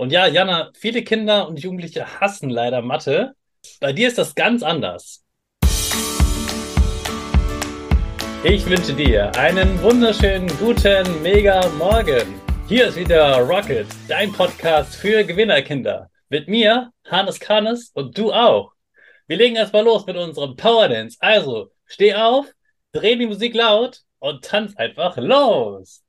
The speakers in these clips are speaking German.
Und ja, Jana, viele Kinder und Jugendliche hassen leider Mathe. Bei dir ist das ganz anders. Ich wünsche dir einen wunderschönen, guten, mega Morgen. Hier ist wieder Rocket, dein Podcast für Gewinnerkinder. Mit mir, Hannes Kannes und du auch. Wir legen erstmal los mit unserem Power Dance. Also, steh auf, dreh die Musik laut und tanz einfach los.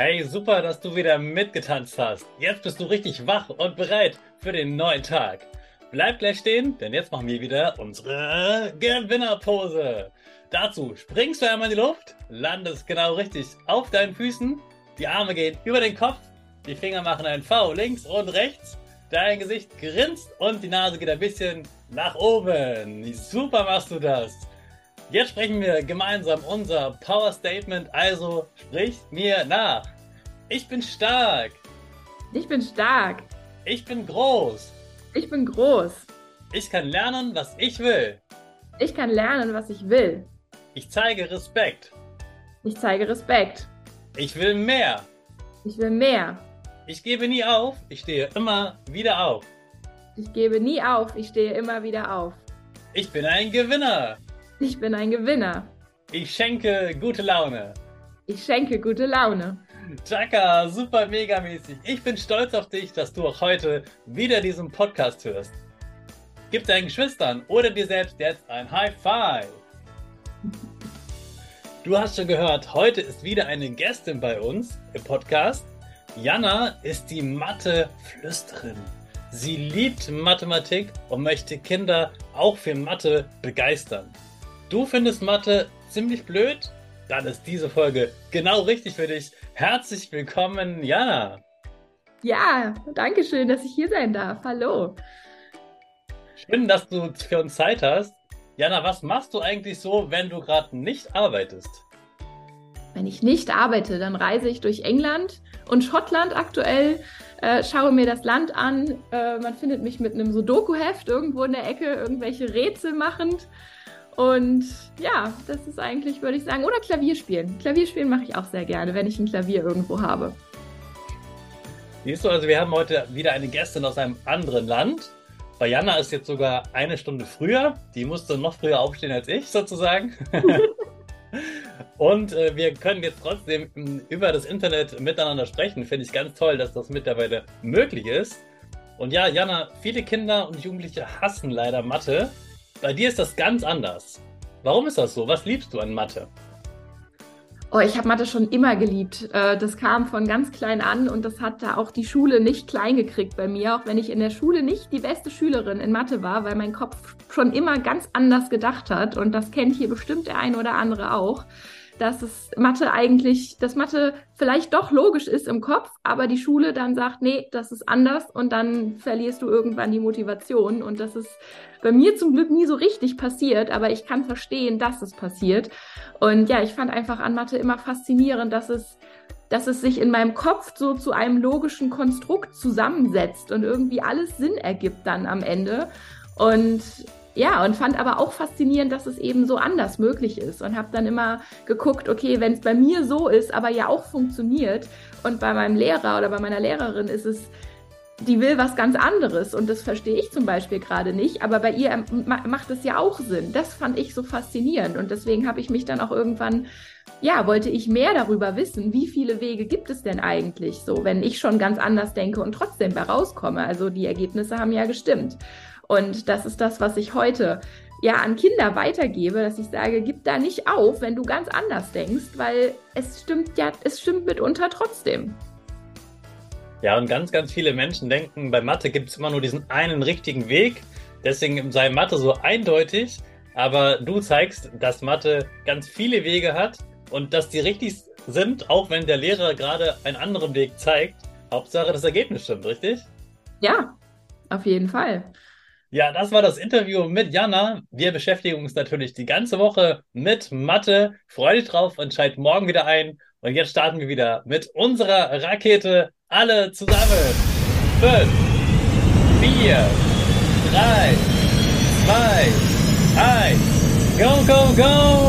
Hey, super, dass du wieder mitgetanzt hast. Jetzt bist du richtig wach und bereit für den neuen Tag. Bleib gleich stehen, denn jetzt machen wir wieder unsere Gewinnerpose. Dazu springst du einmal in die Luft, landest genau richtig auf deinen Füßen, die Arme gehen über den Kopf, die Finger machen ein V links und rechts, dein Gesicht grinst und die Nase geht ein bisschen nach oben. Super machst du das. Jetzt sprechen wir gemeinsam unser Power Statement, also sprich mir nach. Ich bin stark. Ich bin stark. Ich bin groß. Ich bin groß. Ich kann lernen, was ich will. Ich kann lernen, was ich will. Ich zeige Respekt. Ich zeige Respekt. Ich will mehr. Ich will mehr. Ich gebe nie auf, ich stehe immer wieder auf. Ich gebe nie auf, ich stehe immer wieder auf. Ich bin ein Gewinner. Ich bin ein Gewinner. Ich schenke gute Laune. Ich schenke gute Laune. Chaka, super mega mäßig. Ich bin stolz auf dich, dass du auch heute wieder diesen Podcast hörst. Gib deinen Geschwistern oder dir selbst jetzt ein High Five. Du hast schon gehört, heute ist wieder eine Gästin bei uns im Podcast. Jana ist die Mathe-Flüsterin. Sie liebt Mathematik und möchte Kinder auch für Mathe begeistern. Du findest Mathe ziemlich blöd? Dann ist diese Folge genau richtig für dich. Herzlich willkommen, Jana. Ja, danke schön, dass ich hier sein darf. Hallo. Schön, dass du für uns Zeit hast. Jana, was machst du eigentlich so, wenn du gerade nicht arbeitest? Wenn ich nicht arbeite, dann reise ich durch England und Schottland aktuell, äh, schaue mir das Land an. Äh, man findet mich mit einem Sudoku-Heft irgendwo in der Ecke, irgendwelche Rätsel machend. Und ja, das ist eigentlich, würde ich sagen, oder Klavier spielen. Klavier spielen mache ich auch sehr gerne, wenn ich ein Klavier irgendwo habe. Siehst du, also wir haben heute wieder eine Gästin aus einem anderen Land. Bei Jana ist jetzt sogar eine Stunde früher. Die musste noch früher aufstehen als ich sozusagen. Und äh, wir können jetzt trotzdem über das Internet miteinander sprechen. Finde ich ganz toll, dass das mittlerweile möglich ist. Und ja, Jana, viele Kinder und Jugendliche hassen leider Mathe. Bei dir ist das ganz anders. Warum ist das so? Was liebst du an Mathe? Oh, ich habe Mathe schon immer geliebt. Äh, das kam von ganz klein an und das hat da auch die Schule nicht klein gekriegt bei mir, auch wenn ich in der Schule nicht die beste Schülerin in Mathe war, weil mein Kopf schon immer ganz anders gedacht hat und das kennt hier bestimmt der ein oder andere auch dass es Mathe eigentlich, dass Mathe vielleicht doch logisch ist im Kopf, aber die Schule dann sagt, nee, das ist anders und dann verlierst du irgendwann die Motivation. Und das ist bei mir zum Glück nie so richtig passiert, aber ich kann verstehen, dass es passiert. Und ja, ich fand einfach an Mathe immer faszinierend, dass es dass es sich in meinem Kopf so zu einem logischen Konstrukt zusammensetzt und irgendwie alles Sinn ergibt dann am Ende. Und ja, und fand aber auch faszinierend, dass es eben so anders möglich ist und habe dann immer geguckt, okay, wenn es bei mir so ist, aber ja auch funktioniert und bei meinem Lehrer oder bei meiner Lehrerin ist es die will was ganz anderes und das verstehe ich zum Beispiel gerade nicht, aber bei ihr macht es ja auch Sinn. Das fand ich so faszinierend und deswegen habe ich mich dann auch irgendwann, ja, wollte ich mehr darüber wissen, wie viele Wege gibt es denn eigentlich so, wenn ich schon ganz anders denke und trotzdem da rauskomme. Also die Ergebnisse haben ja gestimmt. Und das ist das, was ich heute ja an Kinder weitergebe, dass ich sage, gib da nicht auf, wenn du ganz anders denkst, weil es stimmt ja, es stimmt mitunter trotzdem. Ja, und ganz, ganz viele Menschen denken, bei Mathe gibt es immer nur diesen einen richtigen Weg. Deswegen sei Mathe so eindeutig. Aber du zeigst, dass Mathe ganz viele Wege hat und dass die richtig sind, auch wenn der Lehrer gerade einen anderen Weg zeigt. Hauptsache, das Ergebnis stimmt, richtig? Ja, auf jeden Fall. Ja, das war das Interview mit Jana. Wir beschäftigen uns natürlich die ganze Woche mit Mathe. Freu dich drauf und schalt morgen wieder ein. Und jetzt starten wir wieder mit unserer Rakete alle zusammen. Fünf, vier, drei, zwei, eins. Go, go, go!